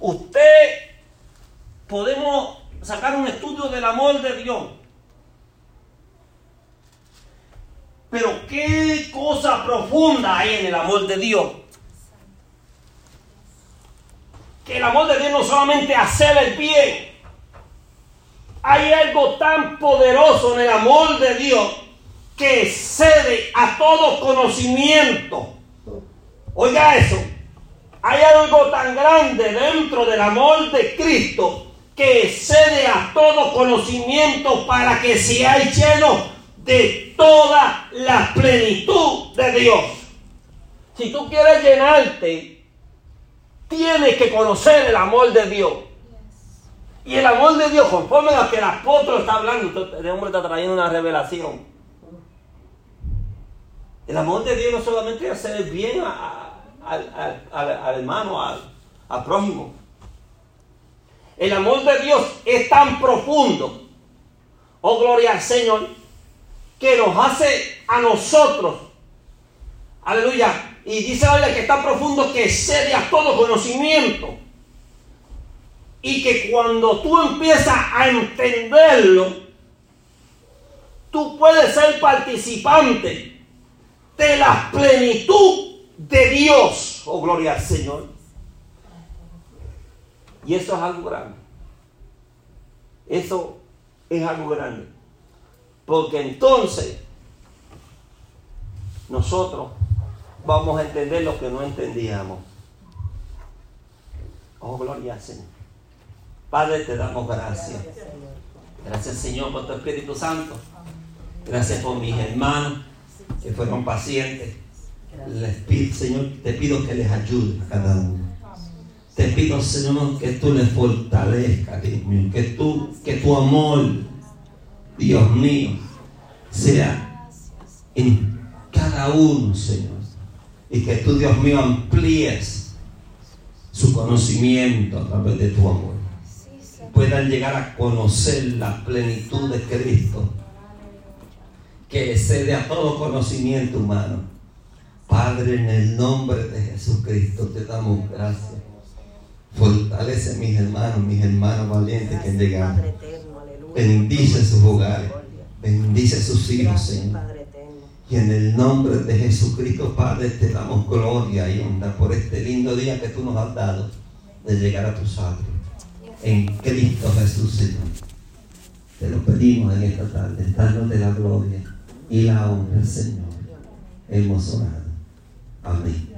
usted podemos sacar un estudio del amor de Dios. Pero qué cosa profunda hay en el amor de Dios. Que el amor de Dios no solamente hace el bien. Hay algo tan poderoso en el amor de Dios que excede a todo conocimiento. Oiga eso. Hay algo tan grande dentro del amor de Cristo que excede a todo conocimiento para que seáis llenos de toda la plenitud de Dios. Si tú quieres llenarte tienes que conocer el amor de Dios. Y el amor de Dios, conforme a lo que el apóstol está hablando, este hombre está trayendo una revelación. El amor de Dios no solamente hacer bien a- al, hermano, al, al prójimo. El amor de Dios es tan profundo, oh gloria al Señor, que nos hace a nosotros, aleluya, y dice la Biblia que es tan profundo que cede a todo conocimiento. Y que cuando tú empiezas a entenderlo, tú puedes ser participante de la plenitud de Dios. Oh, gloria al Señor. Y eso es algo grande. Eso es algo grande. Porque entonces nosotros vamos a entender lo que no entendíamos. Oh, gloria al Señor. Padre, te damos gracias. Gracias, Señor, por tu Espíritu Santo. Gracias por mis hermanos que fueron pacientes. Les pido, Señor, te pido que les ayude a cada uno. Te pido, Señor, que tú les fortalezcas, Dios mío. Que, tú, que tu amor, Dios mío, sea en cada uno, Señor. Y que tú, Dios mío, amplíes su conocimiento a través de tu amor. Puedan llegar a conocer la plenitud de Cristo que excede a todo conocimiento humano. Padre, en el nombre de Jesucristo te damos gracias. Fortalece mis hermanos, mis hermanos valientes que han llegado. Bendice sus hogares. Bendice sus hijos, Señor. Y en el nombre de Jesucristo, Padre, te damos gloria y honra por este lindo día que tú nos has dado de llegar a tus atrios. En Cristo Jesús, Señor. Te lo pedimos en esta tarde, dándote la gloria y la honra, Señor. Hemos orado. Amén.